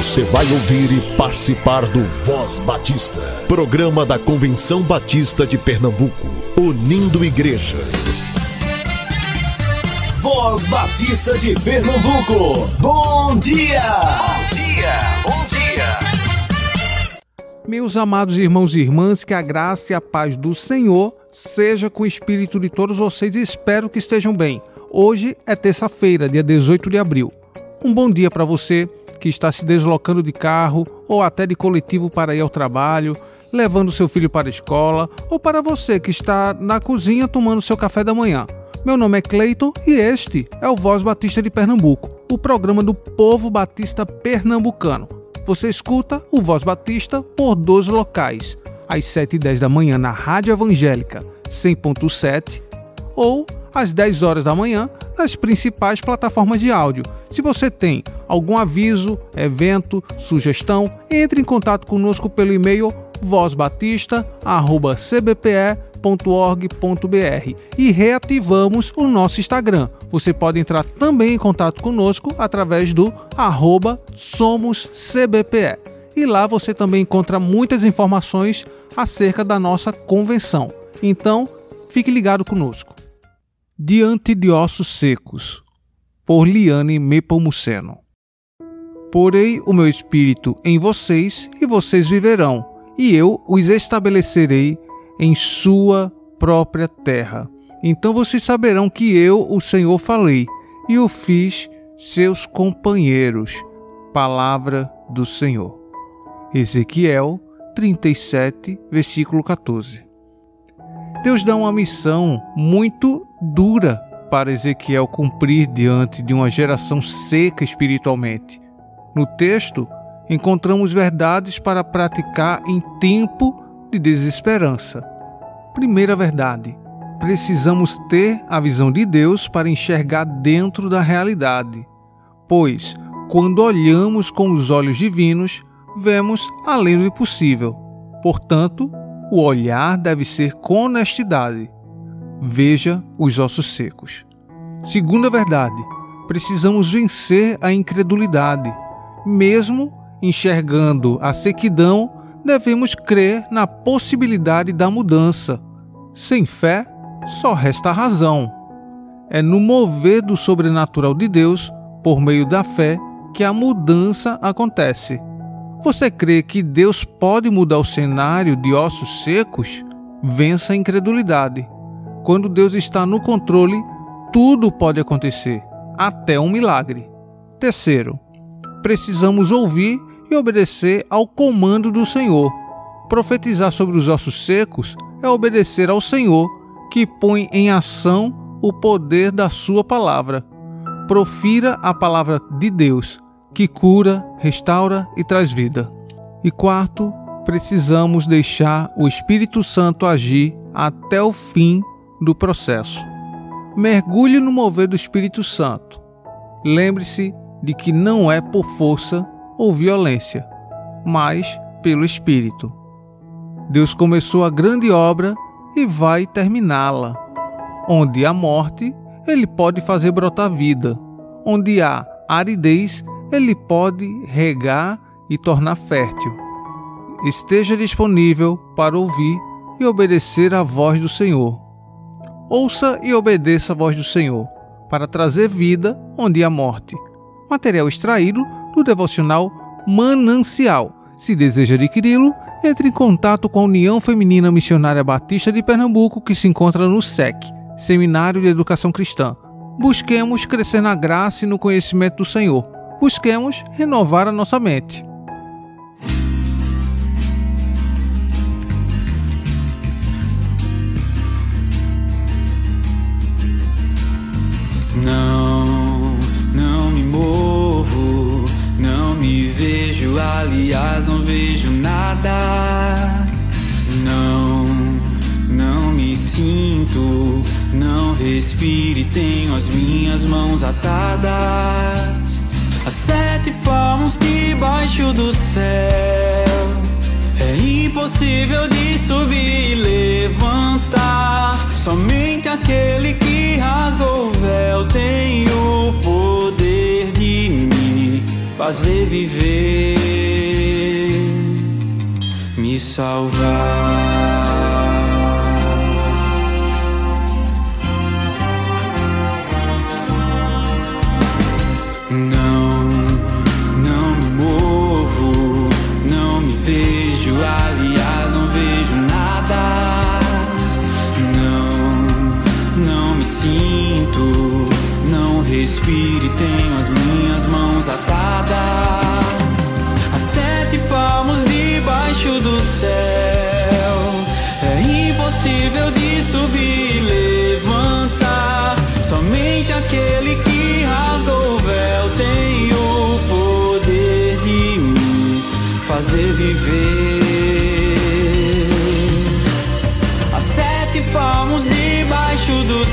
Você vai ouvir e participar do Voz Batista, programa da Convenção Batista de Pernambuco, unindo igreja. Voz Batista de Pernambuco, bom dia! Bom dia, bom dia! Meus amados irmãos e irmãs, que a graça e a paz do Senhor seja com o espírito de todos vocês e espero que estejam bem. Hoje é terça-feira, dia 18 de abril. Um bom dia para você que está se deslocando de carro ou até de coletivo para ir ao trabalho, levando seu filho para a escola, ou para você que está na cozinha tomando seu café da manhã. Meu nome é Cleiton e este é o Voz Batista de Pernambuco, o programa do povo batista pernambucano. Você escuta o Voz Batista por dois locais, às 7 e 10 da manhã na Rádio Evangélica 100.7 ou às 10 horas da manhã nas principais plataformas de áudio. Se você tem algum aviso, evento, sugestão, entre em contato conosco pelo e-mail vozbatista@cbpe.org.br e reativamos o nosso Instagram. Você pode entrar também em contato conosco através do SomosCBPE. E lá você também encontra muitas informações acerca da nossa convenção. Então, fique ligado conosco. Diante de ossos secos, por Liane Mepomuceno. Porei o meu espírito em vocês e vocês viverão, e eu os estabelecerei em sua própria terra. Então vocês saberão que eu, o Senhor, falei e o fiz seus companheiros. Palavra do Senhor. Ezequiel 37, versículo 14. Deus dá uma missão muito dura para Ezequiel cumprir diante de uma geração seca espiritualmente. No texto, encontramos verdades para praticar em tempo de desesperança. Primeira verdade: precisamos ter a visão de Deus para enxergar dentro da realidade, pois, quando olhamos com os olhos divinos, vemos além do impossível. Portanto, o olhar deve ser com honestidade. Veja os ossos secos. Segunda verdade, precisamos vencer a incredulidade. Mesmo enxergando a sequidão, devemos crer na possibilidade da mudança. Sem fé, só resta a razão. É no mover do sobrenatural de Deus, por meio da fé, que a mudança acontece. Você crê que Deus pode mudar o cenário de ossos secos? Vença a incredulidade. Quando Deus está no controle, tudo pode acontecer, até um milagre. Terceiro, precisamos ouvir e obedecer ao comando do Senhor. Profetizar sobre os ossos secos é obedecer ao Senhor, que põe em ação o poder da Sua palavra. Profira a palavra de Deus que cura, restaura e traz vida. E quarto, precisamos deixar o Espírito Santo agir até o fim do processo. Mergulhe no mover do Espírito Santo. Lembre-se de que não é por força ou violência, mas pelo Espírito. Deus começou a grande obra e vai terminá-la. Onde há morte, ele pode fazer brotar vida. Onde há aridez, ele pode regar e tornar fértil. Esteja disponível para ouvir e obedecer à voz do Senhor. Ouça e obedeça a voz do Senhor, para trazer vida onde há morte. Material extraído do devocional Manancial. Se deseja adquiri-lo, entre em contato com a União Feminina Missionária Batista de Pernambuco, que se encontra no SEC, Seminário de Educação Cristã. Busquemos crescer na graça e no conhecimento do Senhor busquemos renovar a nossa mente. Não, não me movo, não me vejo, aliás, não vejo nada. Não, não me sinto, não respiro e tenho as minhas mãos atadas a sete palmos debaixo do céu. É impossível de subir e levantar. Somente aquele que rasgou o véu tem o poder de me fazer viver, me salvar.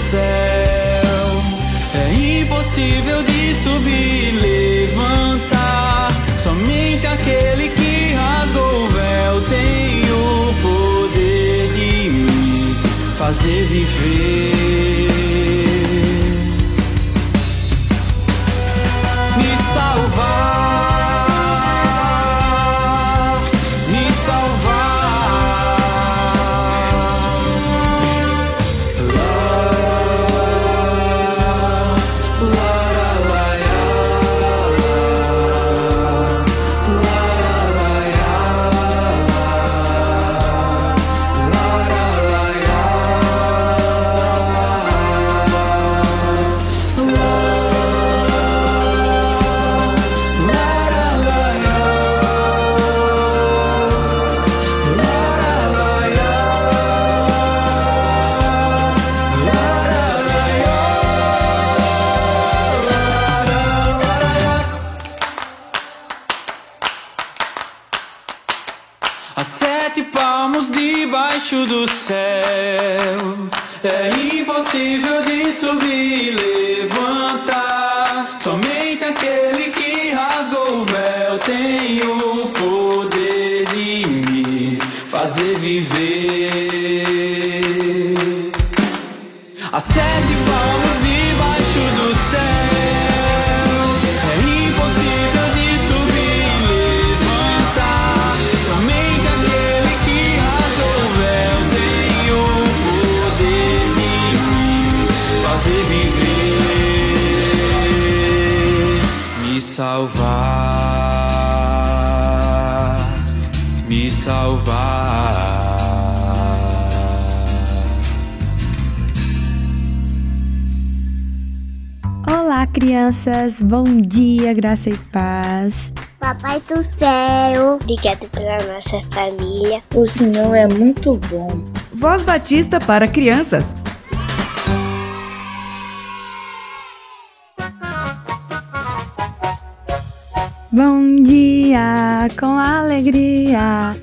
Céu impossível de subir levantar. Somente aquele que rasgou o véu tem o poder de me fazer viver. Crianças, bom dia, graça e paz. Papai do céu, obrigado pela nossa família. O Senhor é muito bom. Voz Batista para crianças. Bom dia, com alegria.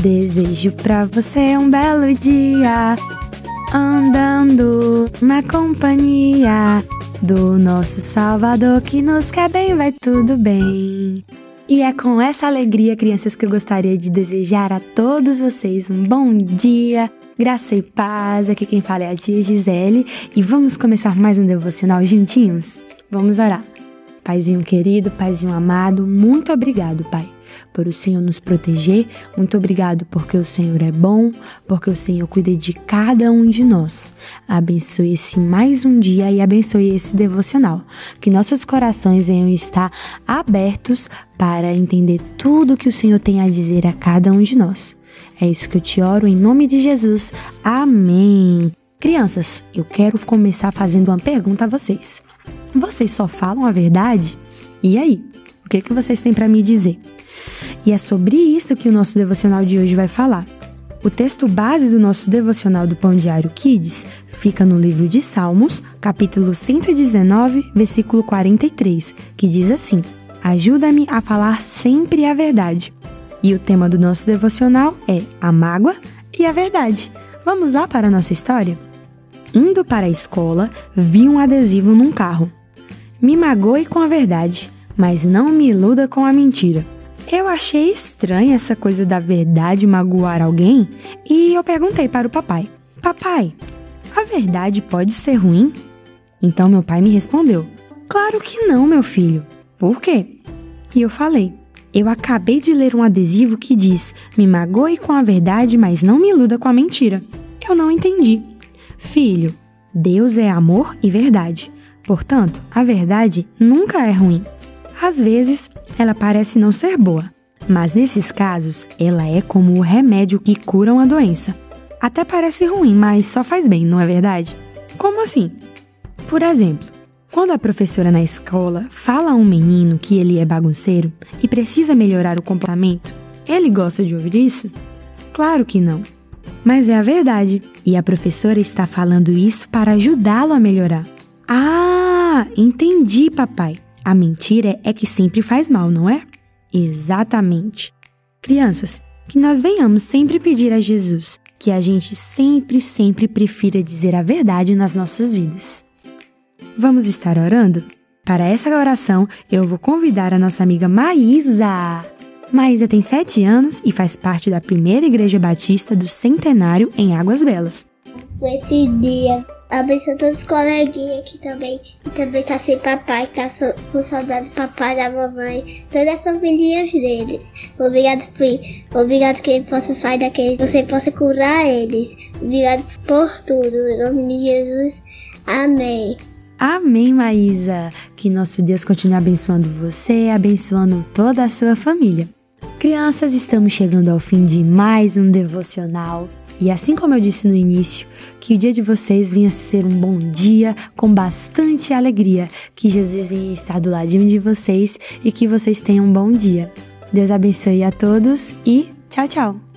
Desejo pra você um belo dia. Andando na companhia do nosso Salvador que nos quer bem, vai tudo bem. E é com essa alegria, crianças, que eu gostaria de desejar a todos vocês um bom dia, graça e paz. Aqui quem fala é a tia Gisele e vamos começar mais um devocional juntinhos? Vamos orar. Paizinho querido, Paizinho amado, muito obrigado, Pai por o Senhor nos proteger. Muito obrigado porque o Senhor é bom, porque o Senhor cuida de cada um de nós. Abençoe esse mais um dia e abençoe esse devocional. Que nossos corações venham estar abertos para entender tudo que o Senhor tem a dizer a cada um de nós. É isso que eu te oro em nome de Jesus. Amém. Crianças, eu quero começar fazendo uma pergunta a vocês. Vocês só falam a verdade? E aí? O que, que vocês têm para me dizer? E é sobre isso que o nosso devocional de hoje vai falar. O texto base do nosso devocional do Pão Diário Kids fica no livro de Salmos, capítulo 119, versículo 43, que diz assim: Ajuda-me a falar sempre a verdade. E o tema do nosso devocional é a mágoa e a verdade. Vamos lá para a nossa história? Indo para a escola, vi um adesivo num carro. Me magoe com a verdade, mas não me iluda com a mentira. Eu achei estranha essa coisa da verdade magoar alguém e eu perguntei para o papai: Papai, a verdade pode ser ruim? Então meu pai me respondeu: Claro que não, meu filho. Por quê? E eu falei: Eu acabei de ler um adesivo que diz: Me magoe com a verdade, mas não me iluda com a mentira. Eu não entendi. Filho, Deus é amor e verdade. Portanto, a verdade nunca é ruim. Às vezes, ela parece não ser boa, mas nesses casos, ela é como o remédio que cura uma doença. Até parece ruim, mas só faz bem, não é verdade? Como assim? Por exemplo, quando a professora na escola fala a um menino que ele é bagunceiro e precisa melhorar o comportamento, ele gosta de ouvir isso? Claro que não. Mas é a verdade, e a professora está falando isso para ajudá-lo a melhorar. Ah, entendi, papai. A mentira é que sempre faz mal, não é? Exatamente. Crianças, que nós venhamos sempre pedir a Jesus que a gente sempre, sempre prefira dizer a verdade nas nossas vidas. Vamos estar orando? Para essa oração, eu vou convidar a nossa amiga Maísa. Maísa tem 7 anos e faz parte da primeira igreja batista do Centenário em Águas Belas. Esse dia, abençoe todos os coleguinhas aqui também. E também tá sem papai, tá so, com saudade do papai, da mamãe, toda a família deles. Obrigado por Obrigado que ele possa sair daqui, você possa curar eles. Obrigado por tudo. Em nome de Jesus. Amém. Amém, Maísa. Que nosso Deus continue abençoando você, abençoando toda a sua família. Crianças, estamos chegando ao fim de mais um devocional. E assim como eu disse no início, que o dia de vocês venha ser um bom dia com bastante alegria, que Jesus venha estar do ladinho de vocês e que vocês tenham um bom dia. Deus abençoe a todos e tchau, tchau.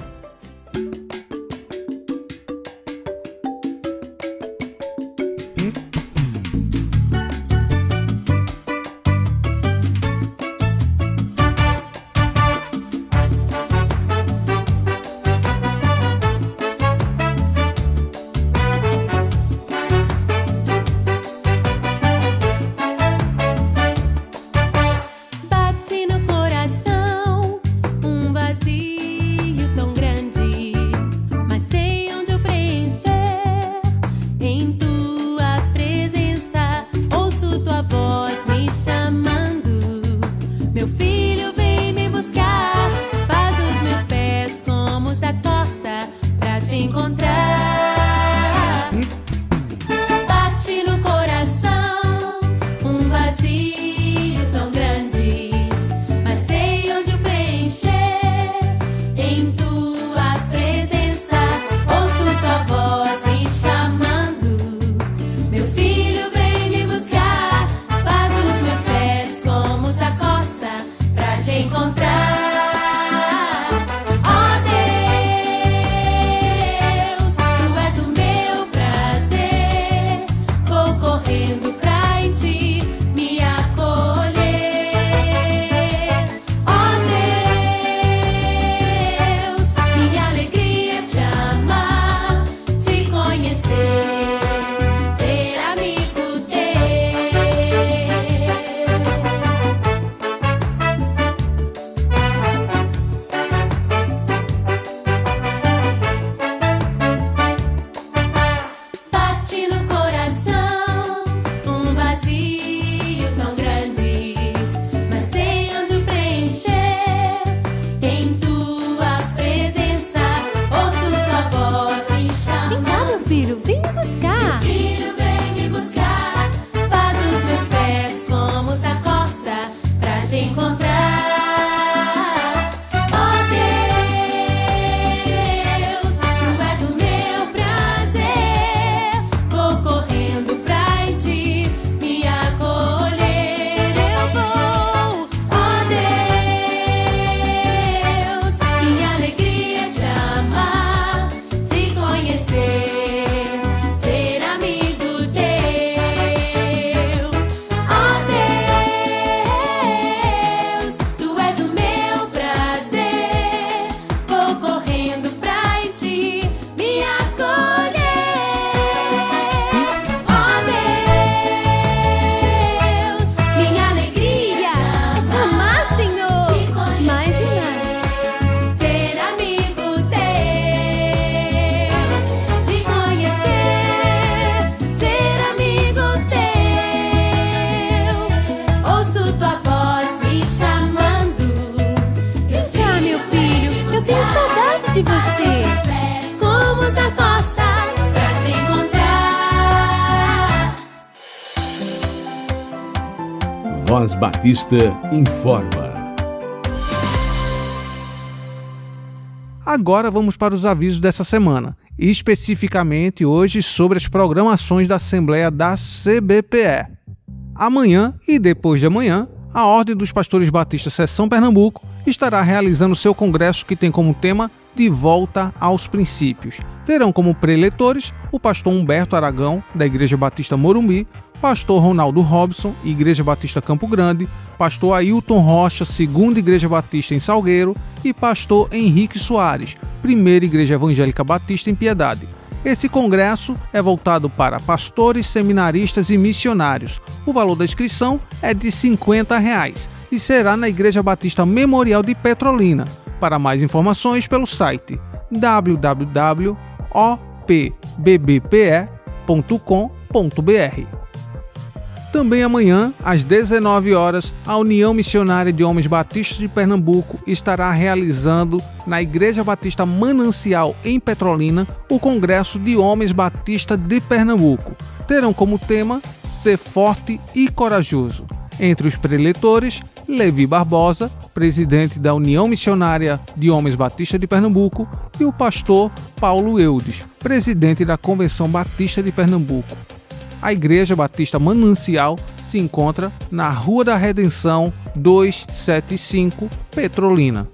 te encontrar. Batista informa. Agora vamos para os avisos dessa semana, especificamente hoje sobre as programações da Assembleia da CBPE. Amanhã e depois de amanhã, a Ordem dos Pastores Batistas Seção Pernambuco estará realizando seu congresso que tem como tema De Volta aos Princípios. Terão como preletores o pastor Humberto Aragão, da Igreja Batista Morumbi, pastor Ronaldo Robson, Igreja Batista Campo Grande, pastor Ailton Rocha, Segunda Igreja Batista em Salgueiro e pastor Henrique Soares, Primeira Igreja Evangélica Batista em Piedade. Esse congresso é voltado para pastores, seminaristas e missionários. O valor da inscrição é de 50 reais e será na Igreja Batista Memorial de Petrolina. Para mais informações, pelo site www.opbbpe.com.br. Também amanhã, às 19 horas, a União Missionária de Homens Batistas de Pernambuco estará realizando na Igreja Batista Manancial em Petrolina o Congresso de Homens Batistas de Pernambuco. Terão como tema Ser Forte e Corajoso. Entre os preletores, Levi Barbosa, presidente da União Missionária de Homens Batistas de Pernambuco, e o pastor Paulo Eudes, presidente da Convenção Batista de Pernambuco. A Igreja Batista Manancial se encontra na Rua da Redenção 275, Petrolina.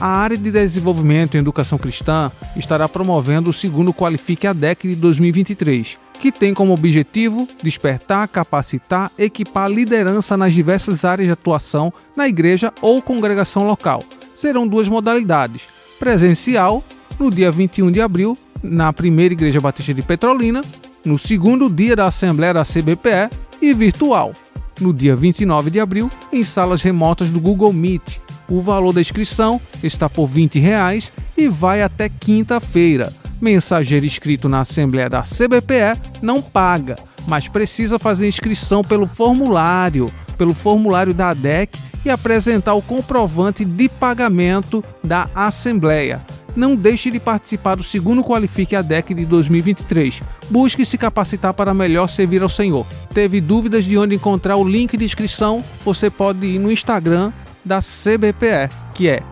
A área de desenvolvimento em educação cristã estará promovendo o segundo Qualifique ADEC de 2023, que tem como objetivo despertar, capacitar, equipar liderança nas diversas áreas de atuação na igreja ou congregação local. Serão duas modalidades: presencial, no dia 21 de abril, na primeira Igreja Batista de Petrolina, no segundo dia da Assembleia da CBPE, e virtual, no dia 29 de abril, em salas remotas do Google Meet. O valor da inscrição está por 20 reais e vai até quinta-feira. Mensageiro inscrito na Assembleia da CBPE não paga, mas precisa fazer inscrição pelo formulário, pelo formulário da ADEC e apresentar o comprovante de pagamento da Assembleia não deixe de participar do segundo Qualifique ADEC de 2023. Busque se capacitar para melhor servir ao Senhor. Teve dúvidas de onde encontrar o link de inscrição? Você pode ir no Instagram da CBPE, que é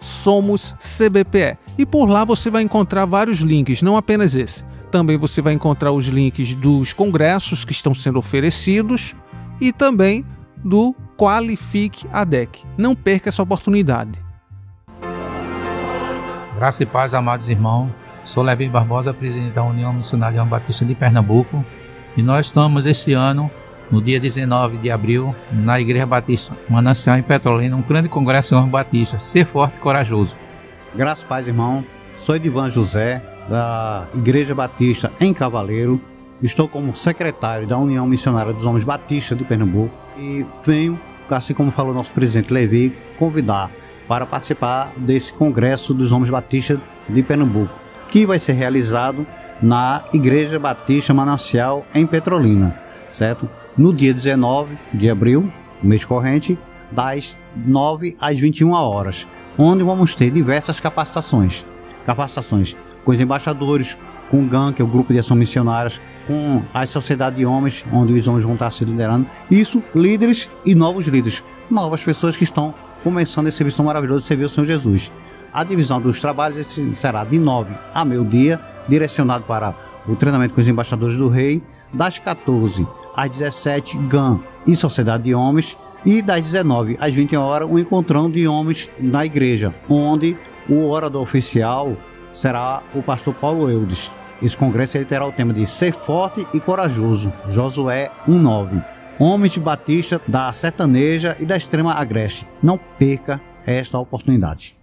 @somoscbpe. E por lá você vai encontrar vários links, não apenas esse. Também você vai encontrar os links dos congressos que estão sendo oferecidos e também do Qualifique ADEC. Não perca essa oportunidade. Graça e paz, amados irmãos. Sou Levi Barbosa, presidente da União Missionária Batista de Pernambuco. E nós estamos esse ano, no dia 19 de abril, na Igreja Batista Manancial em Petrolina, um grande congresso de homens batistas. Ser forte e corajoso. Graças e paz, irmão. Sou Edivan José, da Igreja Batista em Cavaleiro. Estou como secretário da União Missionária dos Homens Batistas de Pernambuco e venho, assim como falou nosso presidente Levi, convidar para participar desse Congresso dos Homens Batistas de Pernambuco, que vai ser realizado na Igreja Batista Manancial em Petrolina, certo? No dia 19 de abril, mês corrente, das 9 às 21 horas, onde vamos ter diversas capacitações. Capacitações com os embaixadores, com o GAN, que é o Grupo de Ação Missionárias, com a Sociedade de Homens, onde os homens vão estar se liderando. Isso, líderes e novos líderes, novas pessoas que estão começando esse serviço maravilhoso de servir o Senhor Jesus. A divisão dos trabalhos será de 9 a meio-dia, direcionado para o treinamento com os embaixadores do rei, das 14 às 17, GAN e Sociedade de Homens, e das 19 às 20 horas, o encontrão de homens na igreja, onde o orador oficial será o pastor Paulo Eudes. Esse congresso ele terá o tema de Ser Forte e Corajoso, Josué 1.9 homens de Batista, da sertaneja e da extrema agreste. Não perca esta oportunidade.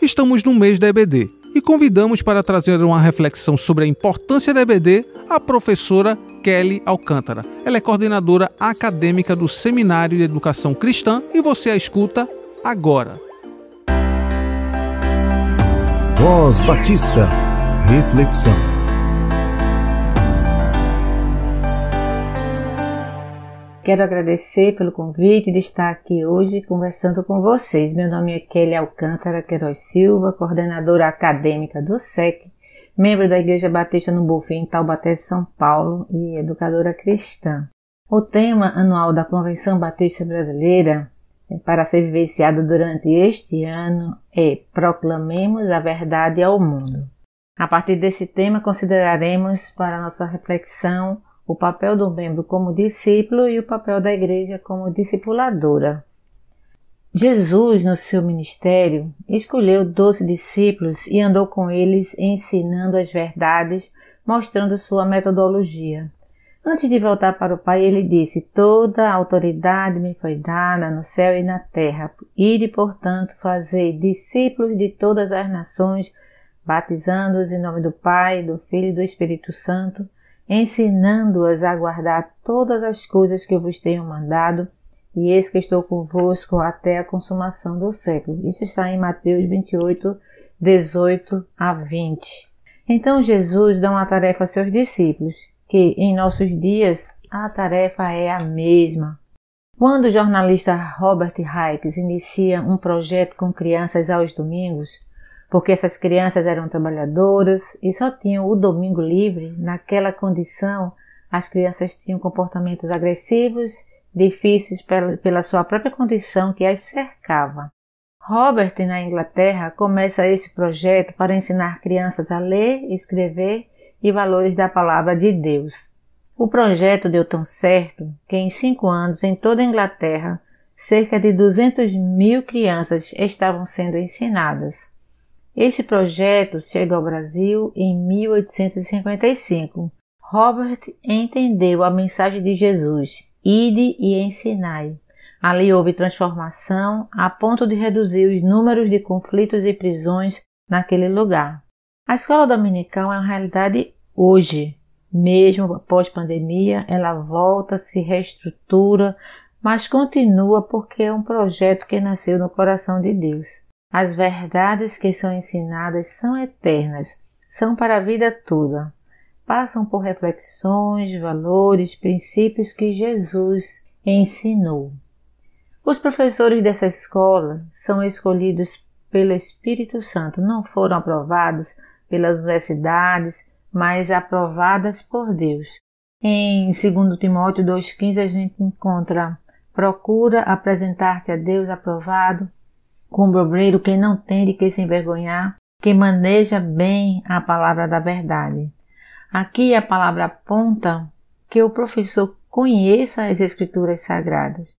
Estamos no mês da EBD e convidamos para trazer uma reflexão sobre a importância da EBD a professora Kelly Alcântara. Ela é coordenadora acadêmica do Seminário de Educação Cristã e você a escuta agora. Voz Batista. Reflexão. Quero agradecer pelo convite de estar aqui hoje conversando com vocês. Meu nome é Kelly Alcântara Queiroz Silva, coordenadora acadêmica do SEC, membro da Igreja Batista no Bonfim, em Taubaté, São Paulo e educadora cristã. O tema anual da Convenção Batista Brasileira, é, para ser vivenciado durante este ano, é Proclamemos a Verdade ao Mundo. A partir desse tema, consideraremos para nossa reflexão o papel do membro como discípulo e o papel da igreja como discipuladora. Jesus, no seu ministério, escolheu doze discípulos e andou com eles ensinando as verdades, mostrando sua metodologia. Antes de voltar para o Pai, ele disse: Toda a autoridade me foi dada no céu e na terra. Ide, portanto, fazer discípulos de todas as nações, batizando-os em nome do Pai, do Filho e do Espírito Santo, ensinando-as a guardar todas as coisas que eu vos tenho mandado, e eis que estou convosco até a consumação do século. Isso está em Mateus 28, 18 a 20. Então Jesus dá uma tarefa a seus discípulos, que em nossos dias a tarefa é a mesma. Quando o jornalista Robert Hikes inicia um projeto com crianças aos domingos, porque essas crianças eram trabalhadoras e só tinham o domingo livre, naquela condição, as crianças tinham comportamentos agressivos, difíceis pela sua própria condição que as cercava. Robert, na Inglaterra, começa esse projeto para ensinar crianças a ler, escrever e valores da palavra de Deus. O projeto deu tão certo que, em cinco anos, em toda a Inglaterra, cerca de 200 mil crianças estavam sendo ensinadas. Este projeto chega ao Brasil em 1855. Robert entendeu a mensagem de Jesus: Ide e ensinai. Ali houve transformação a ponto de reduzir os números de conflitos e prisões naquele lugar. A escola dominical é uma realidade hoje. Mesmo após pandemia, ela volta, se reestrutura, mas continua porque é um projeto que nasceu no coração de Deus. As verdades que são ensinadas são eternas, são para a vida toda. Passam por reflexões, valores, princípios que Jesus ensinou. Os professores dessa escola são escolhidos pelo Espírito Santo, não foram aprovados pelas universidades, mas aprovadas por Deus. Em 2 Timóteo 2,15 a gente encontra procura apresentar-te a Deus aprovado, como obreiro que não tem de que se envergonhar, que maneja bem a palavra da verdade. Aqui a palavra aponta que o professor conheça as Escrituras Sagradas.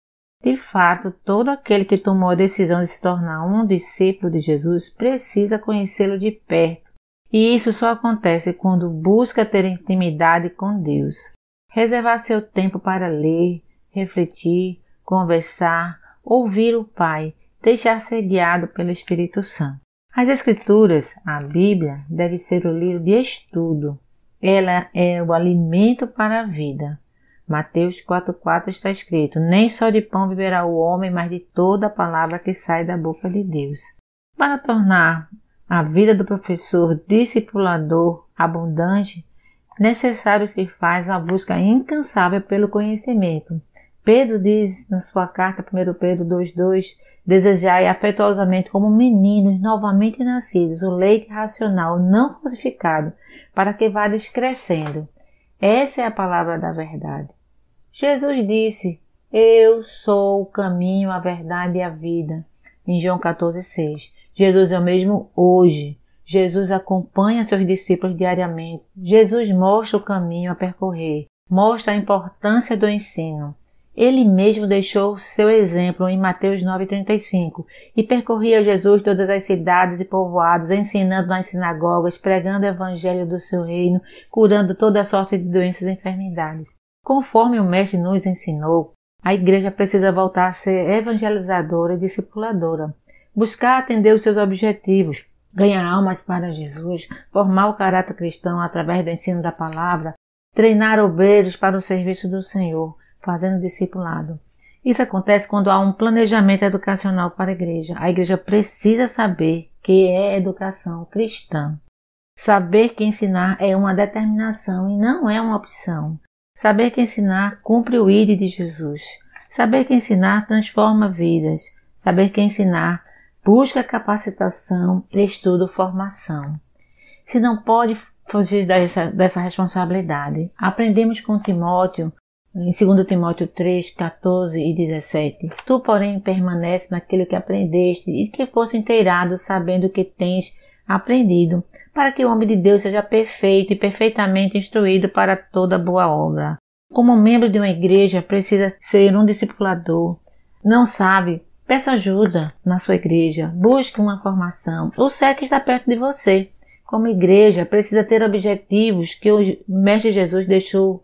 De fato, todo aquele que tomou a decisão de se tornar um discípulo de Jesus precisa conhecê-lo de perto. E isso só acontece quando busca ter intimidade com Deus. Reservar seu tempo para ler, refletir, conversar, ouvir o Pai deixar ser guiado pelo Espírito Santo. As Escrituras, a Bíblia, deve ser o livro de estudo. Ela é o alimento para a vida. Mateus 4,4 está escrito: Nem só de pão viverá o homem, mas de toda a palavra que sai da boca de Deus. Para tornar a vida do professor discipulador abundante, necessário se faz a busca incansável pelo conhecimento. Pedro diz na sua carta, 1 Pedro 2,2: Desejai afetuosamente como meninos novamente nascidos o leite racional não falsificado, para que vades crescendo. Essa é a palavra da verdade. Jesus disse: Eu sou o caminho, a verdade e a vida. Em João 14,6. Jesus é o mesmo hoje. Jesus acompanha seus discípulos diariamente. Jesus mostra o caminho a percorrer, mostra a importância do ensino. Ele mesmo deixou seu exemplo em Mateus 9,35 e percorria Jesus todas as cidades e povoados, ensinando nas sinagogas, pregando o evangelho do seu reino, curando toda sorte de doenças e enfermidades. Conforme o Mestre nos ensinou, a igreja precisa voltar a ser evangelizadora e discipuladora, buscar atender os seus objetivos, ganhar almas para Jesus, formar o caráter cristão através do ensino da palavra, treinar obreiros para o serviço do Senhor, fazendo discipulado. Isso acontece quando há um planejamento educacional para a igreja. A igreja precisa saber que é educação cristã. Saber que ensinar é uma determinação e não é uma opção. Saber que ensinar cumpre o ID de Jesus. Saber que ensinar transforma vidas. Saber que ensinar busca capacitação, estudo, formação. Se não pode fugir dessa, dessa responsabilidade, aprendemos com Timóteo Em 2 Timóteo 3, 14 e 17. Tu, porém, permanece naquilo que aprendeste e que fosse inteirado, sabendo o que tens aprendido, para que o homem de Deus seja perfeito e perfeitamente instruído para toda boa obra. Como membro de uma igreja, precisa ser um discipulador. Não sabe? Peça ajuda na sua igreja, busque uma formação. O que está perto de você. Como igreja, precisa ter objetivos que o Mestre Jesus deixou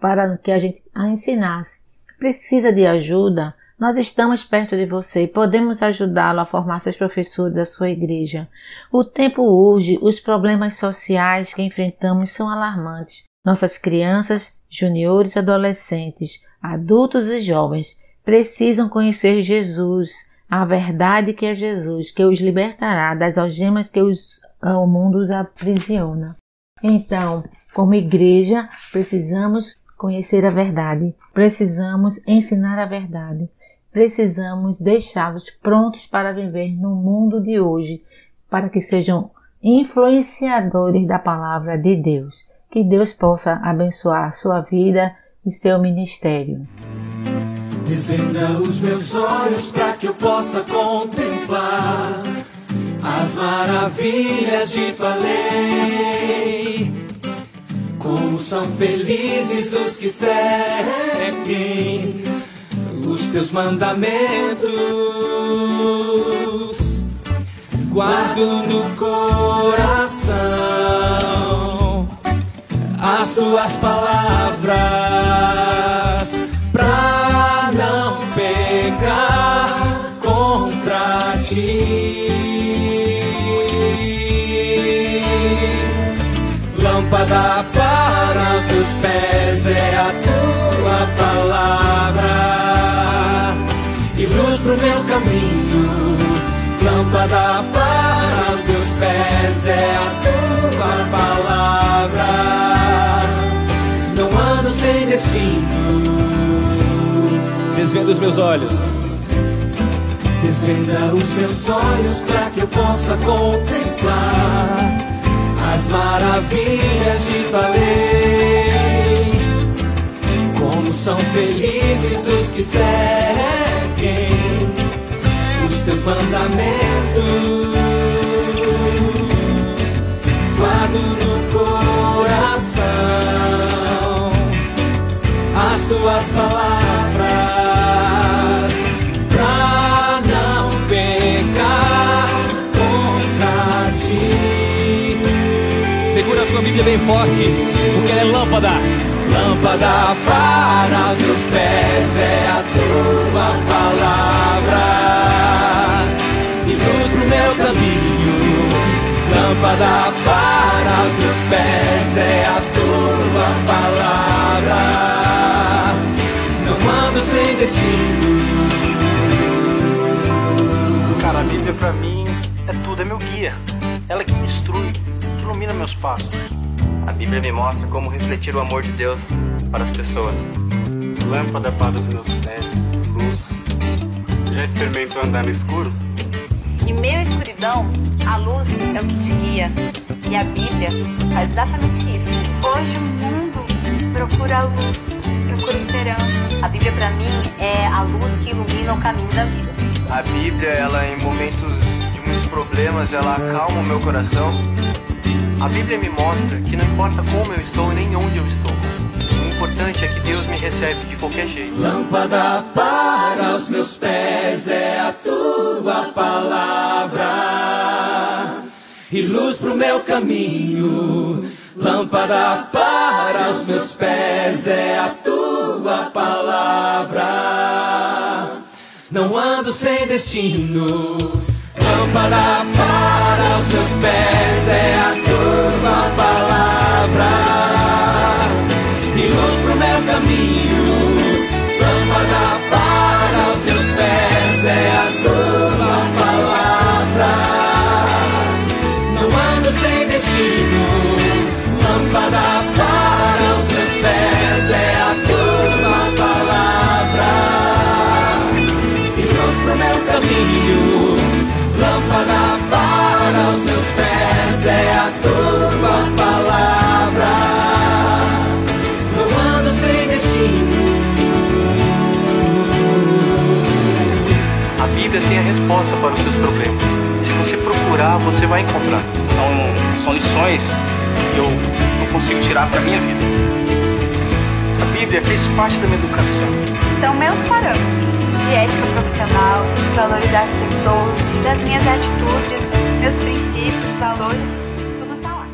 para que a gente a ensinasse. Precisa de ajuda? Nós estamos perto de você e podemos ajudá-lo a formar seus professores da sua igreja. O tempo urge, os problemas sociais que enfrentamos são alarmantes. Nossas crianças, juniores, adolescentes, adultos e jovens precisam conhecer Jesus, a verdade que é Jesus, que os libertará das algemas que os, o mundo os aprisiona. Então, como igreja, precisamos conhecer a verdade, precisamos ensinar a verdade, precisamos deixá-los prontos para viver no mundo de hoje, para que sejam influenciadores da palavra de Deus. Que Deus possa abençoar sua vida e seu ministério. Desvenda os meus olhos para que eu possa contemplar as maravilhas de tua lei. Como são felizes os que seguem os teus mandamentos. Guardo no coração as tuas palavras pra não pecar contra ti. Lâmpada para os meus pés é a tua palavra e luz pro meu caminho. Lâmpada para os meus pés é a tua palavra. Não ando sem destino. Desvenda os meus olhos. Desvenda os meus olhos para que eu possa contemplar as maravilhas de tua lei. Como são felizes os que seguem os teus mandamentos. Guardo no coração as tuas palavras Segura a tua Bíblia bem forte, porque ela é lâmpada. Lâmpada para os meus pés é a tua palavra e luz pro meu caminho. Lâmpada para os meus pés é a tua palavra. Não ando sem destino. Cara, a Bíblia pra mim é tudo, é meu guia. Ela que me instrui, ilumina meus passos. A Bíblia me mostra como refletir o amor de Deus para as pessoas. Lâmpada para os meus pés, luz. Já experimentou andar no escuro? Em meio à escuridão, a luz é o que te guia. E a Bíblia faz exatamente isso. Hoje o mundo procura a luz, procura esperança. A Bíblia para mim é a luz que ilumina o caminho da vida. A Bíblia, ela em momentos de muitos problemas, ela acalma o meu coração. A Bíblia me mostra que não importa como eu estou nem onde eu estou. O importante é que Deus me recebe de qualquer jeito. Lâmpada para os meus pés é a tua palavra e luz pro meu caminho. Lâmpada para os meus pés é a tua palavra. Não ando sem destino. Lâmpada para os meus pés é a tua palavra e luz pro meu caminho. Vai encontrar. São, são lições que eu não consigo tirar para minha vida. A Bíblia fez parte da minha educação. São meus parâmetros de ética profissional, de valorizar as pessoas, das minhas atitudes, meus princípios, valores, tudo tá lá.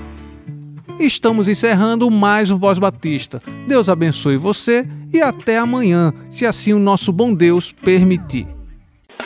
Estamos encerrando mais um Voz Batista. Deus abençoe você e até amanhã, se assim o nosso bom Deus permitir.